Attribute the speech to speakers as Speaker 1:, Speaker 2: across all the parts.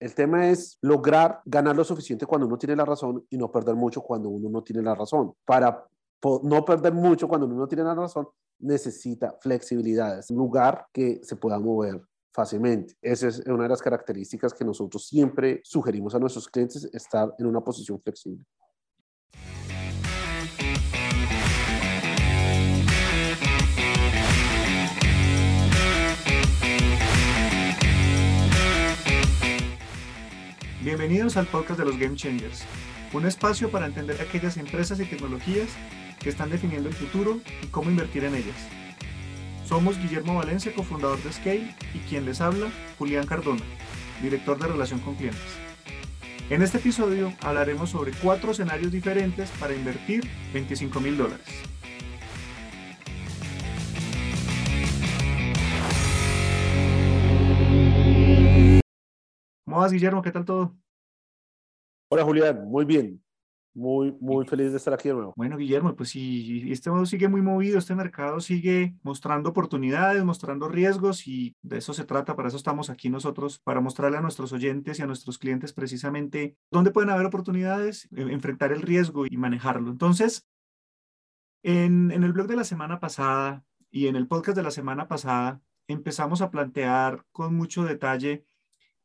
Speaker 1: El tema es lograr ganar lo suficiente cuando uno tiene la razón y no perder mucho cuando uno no tiene la razón. Para no perder mucho cuando uno no tiene la razón, necesita flexibilidad, es un lugar que se pueda mover fácilmente. Esa es una de las características que nosotros siempre sugerimos a nuestros clientes, estar en una posición flexible.
Speaker 2: Bienvenidos al podcast de los Game Changers, un espacio para entender aquellas empresas y tecnologías que están definiendo el futuro y cómo invertir en ellas. Somos Guillermo Valencia, cofundador de Scale, y quien les habla, Julián Cardona, director de relación con clientes. En este episodio hablaremos sobre cuatro escenarios diferentes para invertir 25 mil dólares. ¿Cómo vas, Guillermo? ¿Qué tal todo?
Speaker 1: Hola, Julián. Muy bien. Muy, muy feliz de estar aquí de nuevo.
Speaker 2: Bueno, Guillermo, pues sí, este modo sigue muy movido, este mercado sigue mostrando oportunidades, mostrando riesgos y de eso se trata, para eso estamos aquí nosotros, para mostrarle a nuestros oyentes y a nuestros clientes precisamente dónde pueden haber oportunidades, e, enfrentar el riesgo y manejarlo. Entonces, en, en el blog de la semana pasada y en el podcast de la semana pasada, empezamos a plantear con mucho detalle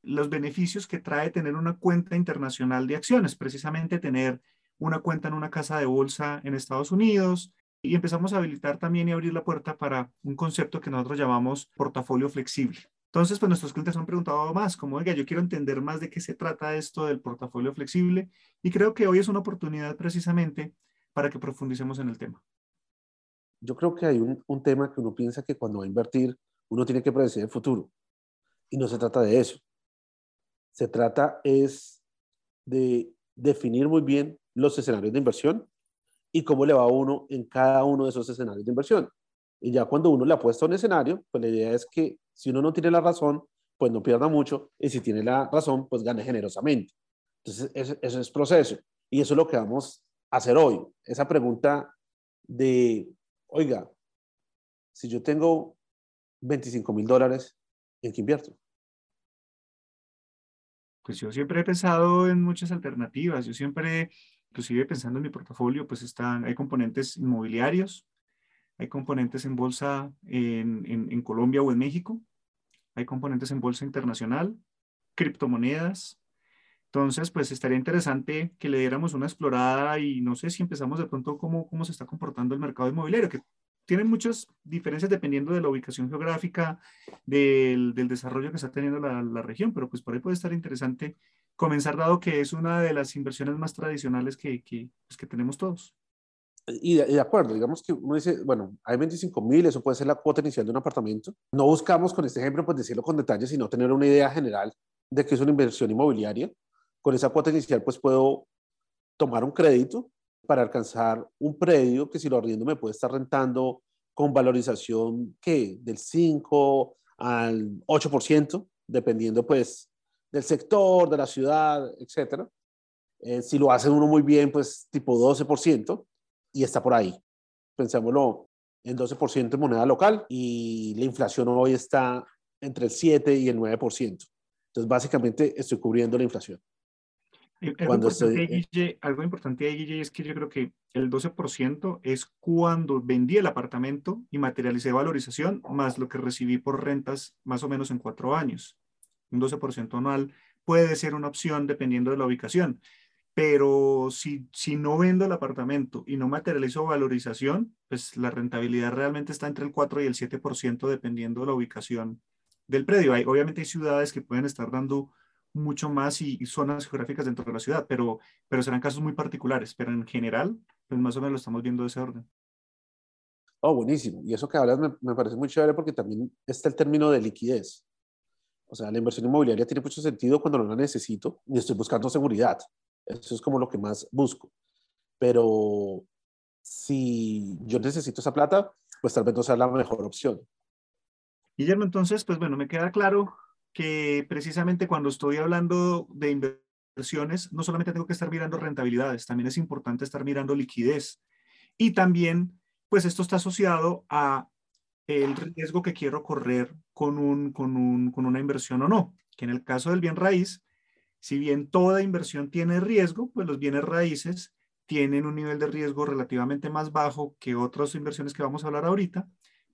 Speaker 2: los beneficios que trae tener una cuenta internacional de acciones, precisamente tener una cuenta en una casa de bolsa en Estados Unidos y empezamos a habilitar también y abrir la puerta para un concepto que nosotros llamamos portafolio flexible. Entonces, pues nuestros clientes han preguntado más, como, oiga, yo quiero entender más de qué se trata esto del portafolio flexible y creo que hoy es una oportunidad precisamente para que profundicemos en el tema.
Speaker 1: Yo creo que hay un, un tema que uno piensa que cuando va a invertir, uno tiene que predecir el futuro. Y no se trata de eso se trata es de definir muy bien los escenarios de inversión y cómo le va a uno en cada uno de esos escenarios de inversión. Y ya cuando uno le apuesta a un escenario, pues la idea es que si uno no tiene la razón, pues no pierda mucho, y si tiene la razón, pues gane generosamente. Entonces, eso, es proceso. Y eso es lo que vamos a hacer hoy. Esa pregunta de, oiga, si yo tengo 25 mil dólares, ¿en qué invierto?
Speaker 2: Pues yo siempre he pensado en muchas alternativas. Yo siempre, inclusive pensando en mi portafolio, pues están, hay componentes inmobiliarios, hay componentes en bolsa en, en, Colombia o en México, hay componentes en bolsa internacional, criptomonedas. Entonces, pues estaría interesante que le diéramos una explorada y no sé si empezamos de pronto cómo, cómo se está comportando el mercado inmobiliario, que tienen muchas diferencias dependiendo de la ubicación geográfica, del, desarrollo que está teniendo la, región, pero pues por ahí puede estar interesante comenzar dado que es una de las inversiones más tradicionales que, que, pues, tenemos todos.
Speaker 1: Y de, acuerdo, digamos que uno dice, bueno, hay 25 mil, eso puede ser la cuota inicial de un apartamento. No buscamos con este ejemplo pues decirlo con detalle, sino tener una idea general de que es una inversión inmobiliaria. Con esa cuota inicial pues puedo tomar un crédito para alcanzar un predio que si lo arriendo me puede estar rentando con valorización que del 5 al 8%, dependiendo pues del sector, de la ciudad, etc. Eh, si lo hace uno muy bien, pues tipo 12% y está por ahí. Pensémoslo en 12% en moneda local y la inflación hoy está entre el 7 y el 9%. Entonces, básicamente estoy cubriendo la inflación.
Speaker 2: Algo, importante, Guille, algo importante ahí, Guille, es que yo creo que el 12% es cuando vendí el apartamento y materialicé valorización, más lo que recibí por rentas más o menos en cuatro años. Un 12% anual puede ser una opción dependiendo de la ubicación, pero si, si no vendo el apartamento y no materializo valorización, pues la rentabilidad realmente está entre el 4 y el 7% dependiendo de la ubicación del predio. Hay, obviamente hay ciudades que pueden estar dando mucho más y, zonas geográficas dentro de la ciudad, pero, pero serán casos muy particulares, pero en general, pues más o menos lo estamos viendo de ese orden.
Speaker 1: Oh, buenísimo. Y eso que hablas me, me parece muy chévere porque también está el término de liquidez. O sea, la inversión inmobiliaria tiene mucho sentido cuando no la necesito y estoy buscando seguridad. Eso es como lo que más busco. Pero si yo necesito esa plata, pues tal vez no sea la mejor opción.
Speaker 2: Guillermo, entonces, pues bueno, me queda claro que precisamente cuando estoy hablando de inversiones, no solamente tengo que estar mirando rentabilidades, también es importante estar mirando liquidez. Y también, pues esto está asociado a el riesgo que quiero correr con, un, con, un, con una inversión o no, que en el caso del bien raíz, si bien toda inversión tiene riesgo, pues los bienes raíces tienen un nivel de riesgo relativamente más bajo que otras inversiones que vamos a hablar ahorita,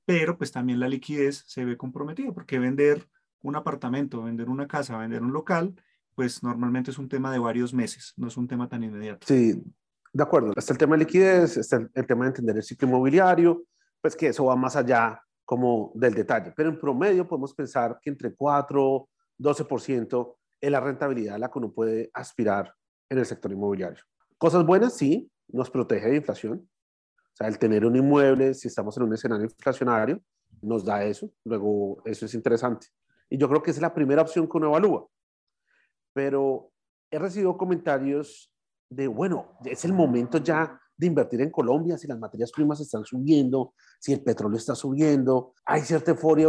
Speaker 2: pero pues también la liquidez se ve comprometida porque vender un apartamento, vender una casa, vender un local, pues normalmente es un tema de varios meses, no es un tema tan inmediato.
Speaker 1: Sí, de acuerdo. Está el tema de liquidez, está el, tema de entender el ciclo inmobiliario, pues que eso va más allá como del detalle, pero en promedio podemos pensar que entre 4, 12% es la rentabilidad a la que uno puede aspirar en el sector inmobiliario. Cosas buenas, sí, nos protege de inflación. O sea, el tener un inmueble, si estamos en un escenario inflacionario, nos da eso. Luego, eso es interesante. Y yo creo que es la primera opción que uno evalúa. Pero he recibido comentarios de, bueno, es el momento ya de invertir en Colombia, si las materias primas están subiendo, si el petróleo está subiendo, hay cierta euforia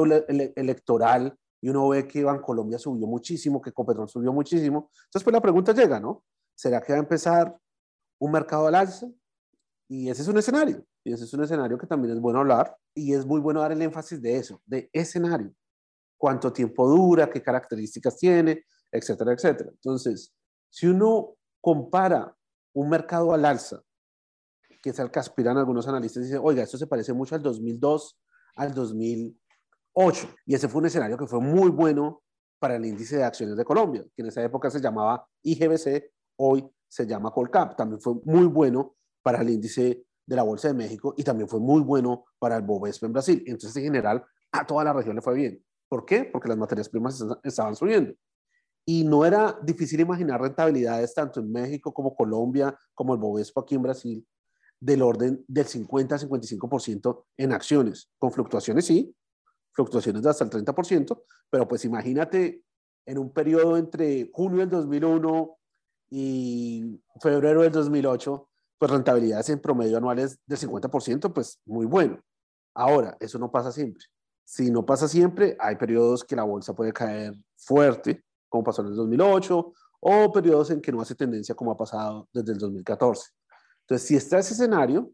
Speaker 1: electoral y uno ve que Colombia subió muchísimo, que Copetrol subió muchísimo. Entonces, pues la pregunta llega, ¿no? ¿Será que va a empezar un mercado al alza. Y ese es un escenario. Y ese es un escenario que también es bueno hablar. Y es muy bueno dar el énfasis de eso, de escenario. Cuánto tiempo dura, qué características tiene, etcétera, etcétera. Entonces, si uno compara un mercado al alza, que es al que aspiran algunos analistas, y dicen, oiga, esto se parece mucho al 2002, al 2008. Y ese fue un escenario que fue muy bueno para el índice de acciones de Colombia, que en esa época se llamaba IGBC, hoy se llama Colcap. También fue muy bueno para el índice de la Bolsa de México y también fue muy bueno para el Bovespa en Brasil. Entonces, en general, a toda la región le fue bien. ¿Por qué? Porque las materias primas estaban subiendo. Y no era difícil imaginar rentabilidades tanto en México como Colombia, como el Bovespa aquí en Brasil, del orden del 50-55% en acciones. Con fluctuaciones, sí, fluctuaciones de hasta el 30%, pero pues imagínate en un periodo entre junio del 2001 y febrero del 2008, pues rentabilidades en promedio anuales del 50%, pues muy bueno. Ahora, eso no pasa siempre. Si no pasa siempre, hay periodos que la bolsa puede caer fuerte, como pasó en el 2008, o periodos en que no hace tendencia, como ha pasado desde el 2014. Entonces, si está ese escenario,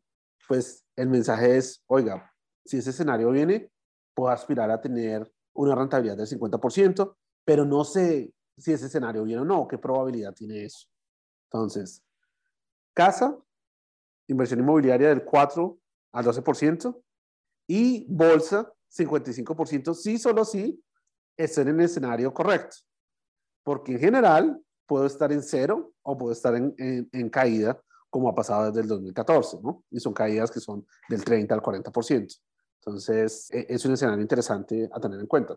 Speaker 1: pues el mensaje es, oiga, si ese escenario viene, puedo aspirar a tener una rentabilidad del 50%, pero no sé si ese escenario viene o no, qué probabilidad tiene eso. Entonces, casa, inversión inmobiliaria del 4 al 12% y bolsa 55%, sí, solo sí, estén en el escenario correcto. Porque en general puedo estar en cero o puedo estar en, en caída, como ha pasado desde el 2014, ¿no? Y son caídas que son del 30 al 40%. Entonces, e, es un escenario interesante a tener en cuenta.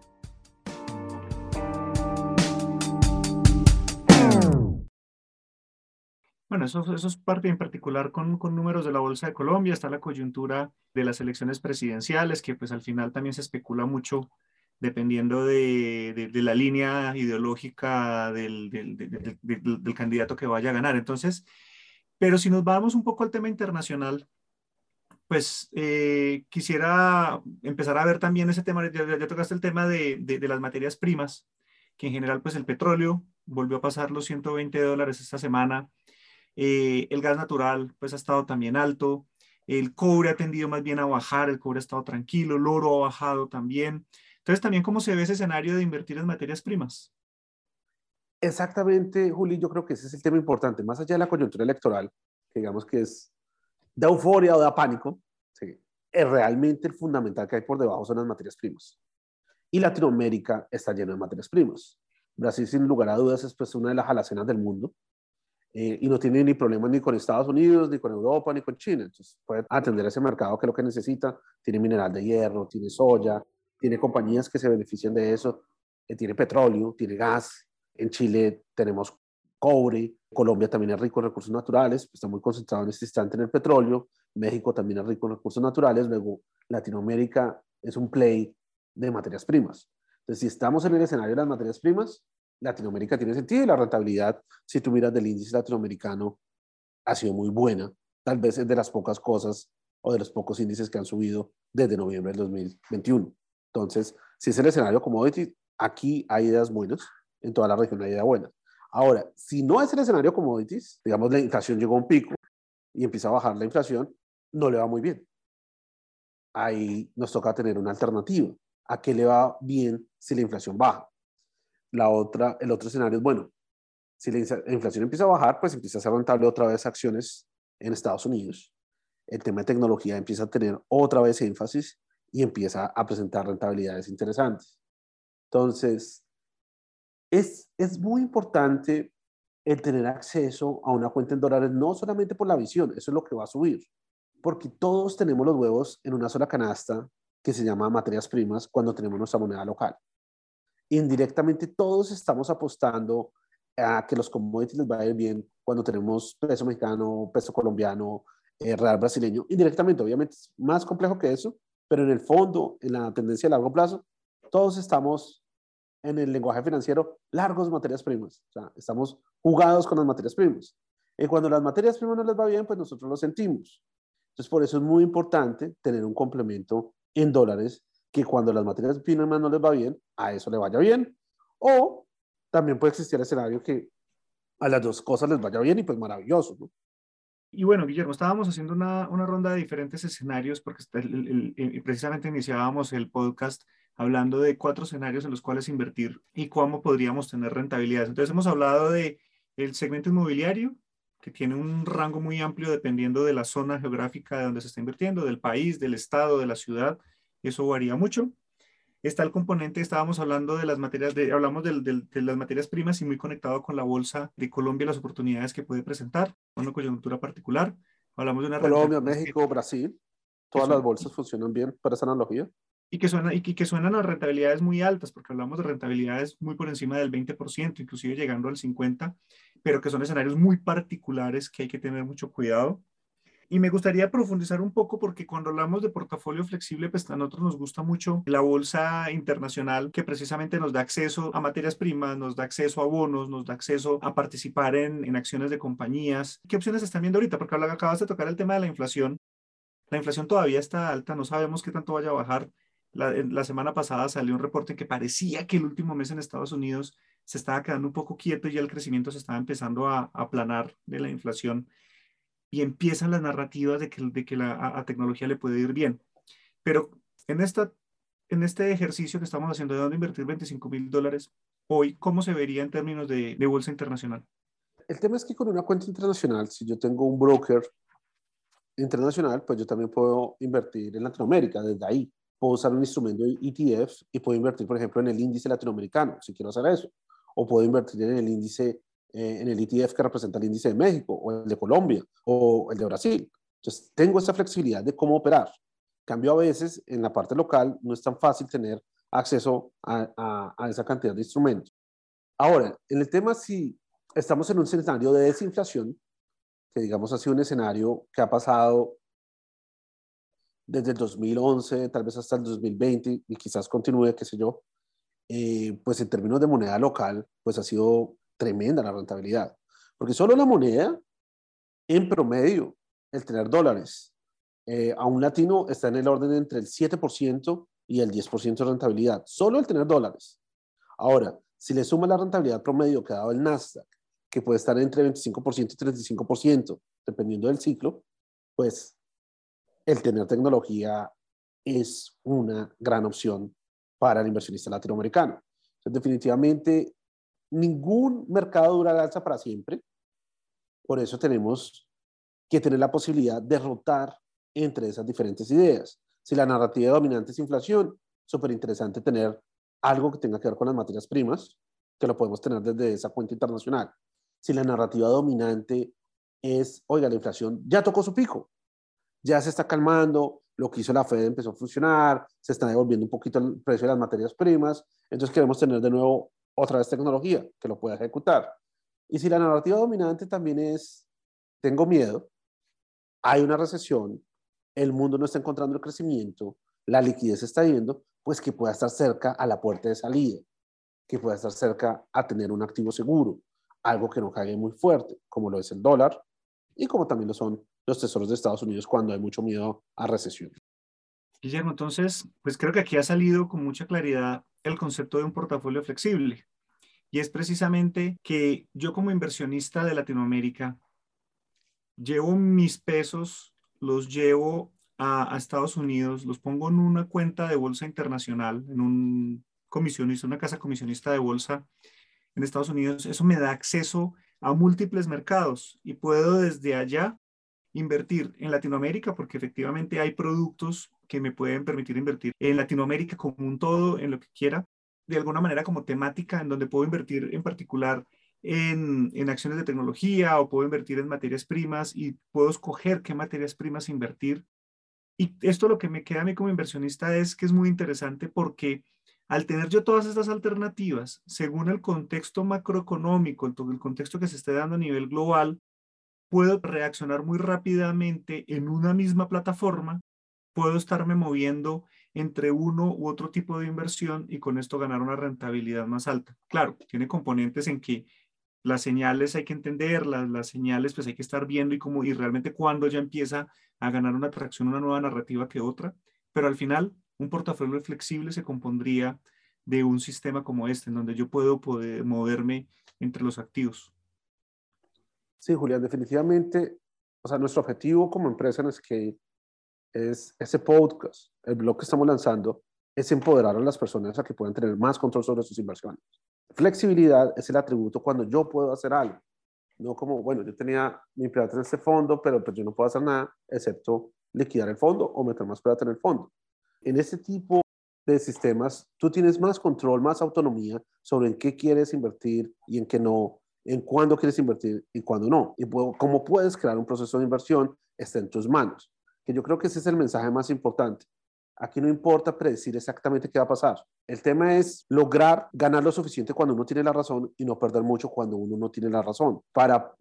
Speaker 2: Bueno, eso, eso es parte en particular con, con, números de la Bolsa de Colombia, está la coyuntura de las elecciones presidenciales, que pues al final también se especula mucho dependiendo de, de, la línea ideológica del, del, del, candidato que vaya a ganar. Entonces, pero si nos vamos un poco al tema internacional, pues eh, quisiera empezar a ver también ese tema, ya, ya tocaste el tema de, de, las materias primas, que en general pues el petróleo volvió a pasar los 120 dólares esta semana, eh, el gas natural pues ha estado también alto, el cobre ha tendido más bien a bajar, el cobre ha estado tranquilo, el oro ha bajado también. Entonces, también cómo se ve ese escenario de invertir en materias primas.
Speaker 1: Exactamente, Juli, yo creo que ese es el tema importante, más allá de la coyuntura electoral, que digamos que es de euforia o de pánico, es realmente el fundamental que hay por debajo son las materias primas. Y Latinoamérica está lleno de materias primas. Brasil, sin lugar a dudas, es pues una de las alacenas del mundo. Eh, y no tiene ni problemas ni con Estados Unidos, ni con Europa, ni con China. Entonces puede atender ese mercado que es lo que necesita. Tiene mineral de hierro, tiene soya, tiene compañías que se benefician de eso, eh, tiene petróleo, tiene gas. En Chile tenemos cobre, Colombia también es rico en recursos naturales, está muy concentrado en este instante en el petróleo, México también es rico en recursos naturales, luego Latinoamérica es un play de materias primas. Entonces, si estamos en el escenario de las materias primas, Latinoamérica tiene sentido y la rentabilidad, si tú miras del índice latinoamericano, ha sido muy buena. Tal vez es de las pocas cosas o de los pocos índices que han subido desde noviembre del 2021. Entonces, si es el escenario commodity, aquí hay ideas buenas, en toda la región hay ideas buenas. Ahora, si no es el escenario commodities, digamos la inflación llegó a un pico y empieza a bajar la inflación, no le va muy bien. Ahí nos toca tener una alternativa. ¿A qué le va bien si la inflación baja? La otra, el otro escenario es, bueno, si la inflación empieza a bajar, pues empieza a ser rentable otra vez acciones en Estados Unidos. El tema de tecnología empieza a tener otra vez énfasis y empieza a presentar rentabilidades interesantes. Entonces, es, es muy importante el tener acceso a una cuenta en dólares, no solamente por la visión, eso es lo que va a subir, porque todos tenemos los huevos en una sola canasta que se llama materias primas cuando tenemos nuestra moneda local. Indirectamente todos estamos apostando a que los commodities les vayan bien cuando tenemos peso mexicano, peso colombiano, eh, real brasileño. Indirectamente, obviamente es más complejo que eso, pero en el fondo, en la tendencia a largo plazo, todos estamos en el lenguaje financiero largos materias primas. Estamos jugados con las materias primas. Y cuando las materias primas no les va bien, pues nosotros lo sentimos. Entonces, por eso es muy importante tener un complemento en dólares que cuando las materias primas no les va bien, a eso le vaya bien. O también puede existir el escenario que a las dos cosas les vaya bien y pues maravilloso. ¿no?
Speaker 2: Y bueno, Guillermo, estábamos haciendo una, una ronda de diferentes escenarios porque precisamente iniciábamos el podcast hablando de cuatro escenarios en los cuales invertir y cómo podríamos tener rentabilidades. Entonces hemos hablado de el segmento inmobiliario, que tiene un rango muy amplio dependiendo de la zona geográfica de donde se está invirtiendo, del país, del estado, de la ciudad. Eso varía mucho. Está el componente, estábamos hablando de las materias, de, hablamos de, de, las materias primas y muy conectado con la bolsa de Colombia, las oportunidades que puede presentar, una coyuntura particular. Hablamos de una
Speaker 1: Colombia, México, Brasil, todas las bolsas funcionan bien para esa analogía
Speaker 2: y que, suena, y que suenan a rentabilidades muy altas, porque hablamos de rentabilidades muy por encima del 20%, inclusive llegando al 50%, pero que son escenarios muy particulares que hay que tener mucho cuidado. Y me gustaría profundizar un poco porque cuando hablamos de portafolio flexible, pues a nosotros nos gusta mucho la bolsa internacional que precisamente nos da acceso a materias primas, nos da acceso a bonos, nos da acceso a participar en, en acciones de compañías. ¿Qué opciones están viendo ahorita? Porque acabas de tocar el tema de la inflación. La inflación todavía está alta, no sabemos qué tanto vaya a bajar la, semana pasada salió un reporte que parecía que el último mes en Estados Unidos se estaba quedando un poco quieto y ya el crecimiento se estaba empezando a, aplanar de la inflación y empiezan las narrativas de que, de que la a, tecnología le puede ir bien. Pero en, esta, en este ejercicio que estamos haciendo de dónde invertir 25 mil dólares, hoy, ¿cómo se vería en términos de, de bolsa internacional?
Speaker 1: El tema es que con una cuenta internacional, si yo tengo un broker internacional, pues yo también puedo invertir en Latinoamérica desde ahí puedo usar un instrumento de ETF y puedo invertir, por ejemplo, en el índice latinoamericano, si quiero hacer eso. O puedo invertir en el índice, eh, en el ETF que representa el índice de México, o el de Colombia, o el de Brasil. Entonces, tengo esa flexibilidad de cómo operar. Cambio a veces, en la parte local, no es tan fácil tener acceso a, a esa cantidad de instrumentos. Ahora, en el tema si estamos en un escenario de desinflación, que digamos ha sido un escenario que ha pasado desde el 2011, tal vez hasta el 2020, y quizás continúe, qué sé yo, eh, pues en términos de moneda local, pues ha sido tremenda la rentabilidad. Porque solo la moneda, en promedio, el tener dólares eh, a un latino está en el orden entre el 7% y el 10% de rentabilidad. Solo el tener dólares. Ahora, si le suma la rentabilidad promedio que ha dado el Nasdaq, que puede estar entre 25% y 35%, dependiendo del ciclo, pues el tener tecnología es una gran opción para el inversionista latinoamericano. definitivamente, ningún mercado dura la alza para siempre. Por eso tenemos que tener la posibilidad de rotar entre esas diferentes ideas. Si la narrativa dominante es inflación, súper interesante tener algo que tenga que ver con las materias primas, que lo podemos tener desde esa cuenta internacional. Si la narrativa dominante es, oiga, la inflación ya tocó su pico, ya se está calmando, lo que hizo la Fed empezó a funcionar, se está devolviendo un poquito el precio de las materias primas, entonces queremos tener de nuevo otra vez tecnología que lo pueda ejecutar. Y si la narrativa dominante también es, tengo miedo, hay una recesión, el mundo no está encontrando el crecimiento, la liquidez está yendo, pues que pueda estar cerca a la puerta de salida, que pueda estar cerca a tener un activo seguro, algo que no caiga muy fuerte, como lo es el dólar y como también lo son los tesoros de Estados Unidos cuando hay mucho miedo a recesión.
Speaker 2: Guillermo, entonces, pues creo que aquí ha salido con mucha claridad el concepto de un portafolio flexible. Y es precisamente que yo como inversionista de Latinoamérica llevo mis pesos, los llevo a, Estados Unidos, los pongo en una cuenta de bolsa internacional, en un comisionista, una casa comisionista de bolsa en Estados Unidos. Eso me da acceso a múltiples mercados y puedo desde allá invertir en Latinoamérica porque efectivamente hay productos que me pueden permitir invertir en Latinoamérica como un todo, en lo que quiera, de alguna manera como temática, en donde puedo invertir en particular en, en, acciones de tecnología o puedo invertir en materias primas y puedo escoger qué materias primas invertir. Y esto lo que me queda a mí como inversionista es que es muy interesante porque al tener yo todas estas alternativas, según el contexto macroeconómico, el, contexto que se esté dando a nivel global, puedo reaccionar muy rápidamente en una misma plataforma puedo estarme moviendo entre uno u otro tipo de inversión y con esto ganar una rentabilidad más alta. Claro, tiene componentes en que las señales hay que entenderlas, las señales pues hay que estar viendo y cómo y realmente cuando ya empieza a ganar una atracción, una nueva narrativa que otra, pero al final un portafolio flexible se compondría de un sistema como este, en donde yo puedo poder moverme entre los activos.
Speaker 1: Sí, Julián, definitivamente, o sea, nuestro objetivo como empresa es que es ese podcast, el blog que estamos lanzando, es empoderar a las personas a que puedan tener más control sobre sus inversiones. Flexibilidad es el atributo cuando yo puedo hacer algo. No como, bueno, yo tenía mi plata en este fondo, pero pues yo no puedo hacer nada excepto liquidar el fondo o meter más plata en el fondo. En este tipo de sistemas, tú tienes más control, más autonomía sobre en qué quieres invertir y en qué no, en cuándo quieres invertir y cuándo no. Y cómo puedes crear un proceso de inversión está en tus manos que yo creo que ese es el mensaje más importante. Aquí no importa predecir exactamente qué va a pasar. El tema es lograr ganar lo suficiente cuando uno tiene la razón y no perder mucho cuando uno no tiene la razón. Para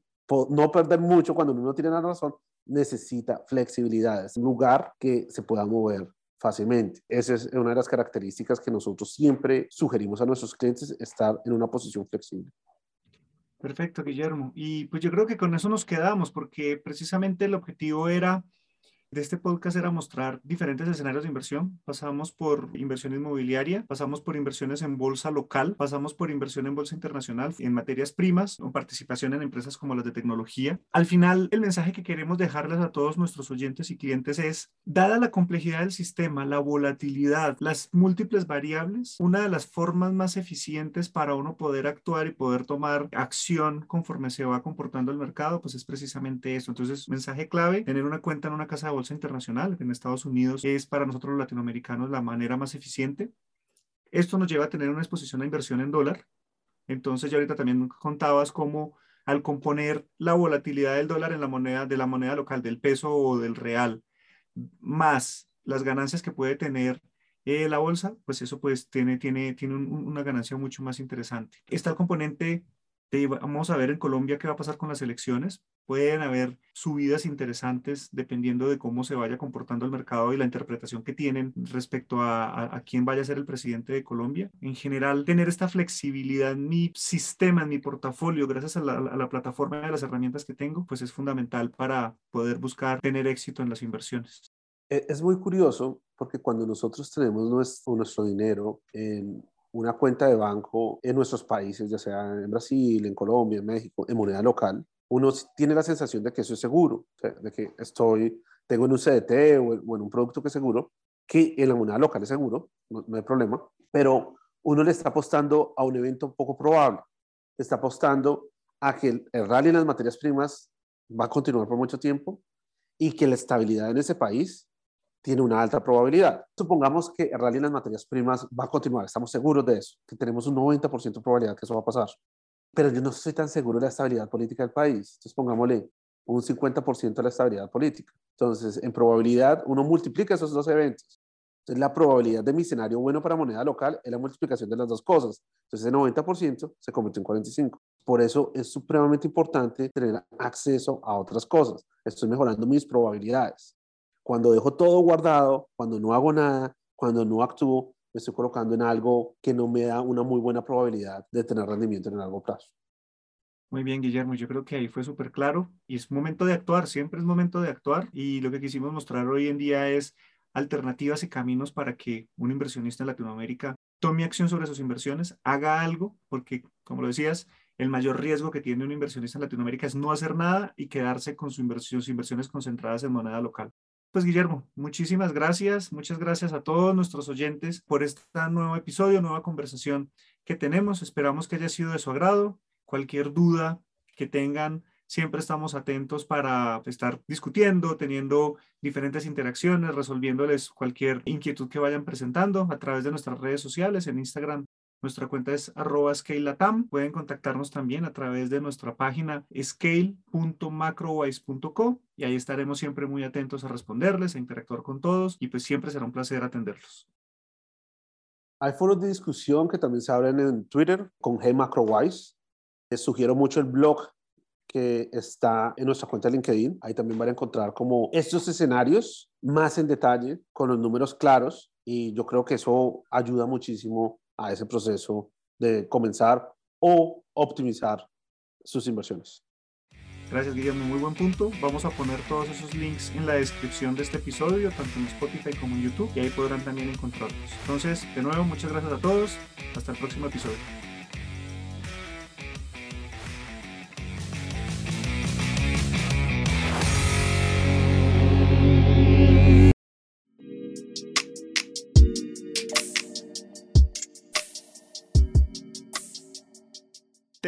Speaker 1: no perder mucho cuando uno no tiene la razón, necesita flexibilidad, es un lugar que se pueda mover fácilmente. Esa es una de las características que nosotros siempre sugerimos a nuestros clientes, estar en una posición flexible.
Speaker 2: Perfecto, Guillermo. Y pues yo creo que con eso nos quedamos, porque precisamente el objetivo era de este podcast era mostrar diferentes escenarios de inversión. Pasamos por inversión inmobiliaria, pasamos por inversiones en bolsa local, pasamos por inversión en bolsa internacional, en materias primas o participación en empresas como las de tecnología. Al final, el mensaje que queremos dejarles a todos nuestros oyentes y clientes es, dada la complejidad del sistema, la volatilidad, las múltiples variables, una de las formas más eficientes para uno poder actuar y poder tomar acción conforme se va comportando el mercado, pues es precisamente eso. Entonces, mensaje clave, tener una cuenta en una casa de bolsa internacional en Estados Unidos es para nosotros los latinoamericanos la manera más eficiente. Esto nos lleva a tener una exposición a inversión en dólar. Entonces, ya ahorita también contabas cómo al componer la volatilidad del dólar en la moneda, de la moneda local, del peso o del real, más las ganancias que puede tener eh, la bolsa, pues eso pues tiene, tiene, tiene una ganancia mucho más interesante. Está el componente vamos a ver en Colombia qué va a pasar con las elecciones. Pueden haber subidas interesantes dependiendo de cómo se vaya comportando el mercado y la interpretación que tienen respecto a, quién vaya a ser el presidente de Colombia. En general, tener esta flexibilidad en mi sistema, en mi portafolio, gracias a la, a la plataforma de las herramientas que tengo, pues es fundamental para poder buscar tener éxito en las inversiones.
Speaker 1: E, es muy curioso porque cuando nosotros tenemos nuestro, nuestro dinero en una cuenta de banco en nuestros países, ya sea en Brasil, en Colombia, en México, en moneda local, uno tiene la sensación de que eso es seguro, de que estoy, tengo en un CDT o en, un producto que es seguro, que en la moneda local es seguro, no, hay problema, pero uno le está apostando a un evento poco probable, le está apostando a que el, el rally en las materias primas va a continuar por mucho tiempo y que la estabilidad en ese país tiene una alta probabilidad. Supongamos que el rally en las materias primas va a continuar, estamos seguros de eso, que tenemos un 90% de probabilidad que eso va a pasar. Pero yo no estoy tan seguro de la estabilidad política del país. Entonces pongámosle un 50% de la estabilidad política. Entonces, en probabilidad, uno multiplica esos dos eventos. Entonces, la probabilidad de mi escenario bueno para moneda local es la multiplicación de las dos cosas. Entonces, ese 90% se convierte en 45%. por eso es supremamente importante tener acceso a otras cosas. Estoy mejorando mis probabilidades. Cuando dejo todo guardado, cuando no hago nada, cuando no actúo, me estoy colocando en algo que no me da una muy buena probabilidad de tener rendimiento en el largo plazo.
Speaker 2: Muy bien, Guillermo, yo creo que ahí fue súper claro y es momento de actuar, siempre es momento de actuar y lo que quisimos mostrar hoy en día es alternativas y caminos para que un inversionista en Latinoamérica tome acción sobre sus inversiones, haga algo, porque como lo decías, el mayor riesgo que tiene un inversionista en Latinoamérica es no hacer nada y quedarse con sus inversiones concentradas en moneda local. Pues Guillermo, muchísimas gracias, muchas gracias a todos nuestros oyentes por este nuevo episodio, nueva conversación que tenemos. Esperamos que haya sido de su agrado. Cualquier duda que tengan, siempre estamos atentos para estar discutiendo, teniendo diferentes interacciones, resolviéndoles cualquier inquietud que vayan presentando a través de nuestras redes sociales, en Instagram nuestra cuenta es arroba scale.latam. Pueden contactarnos también a través de nuestra página scale.macrowise.co y ahí estaremos siempre muy atentos a responderles, a interactuar con todos y pues siempre será un placer atenderlos.
Speaker 1: Hay foros de discusión que también se abren en Twitter con G Les sugiero mucho el blog que está en nuestra cuenta de LinkedIn. Ahí también van a encontrar como estos escenarios más en detalle, con los números claros, y yo creo que eso ayuda muchísimo a ese proceso de comenzar o optimizar sus inversiones.
Speaker 2: Gracias, Guillermo. Muy buen punto. Vamos a poner todos esos links en la descripción de este episodio, tanto en Spotify como en YouTube, y ahí podrán también encontrarlos. Entonces, de nuevo, muchas gracias a todos. Hasta el próximo episodio.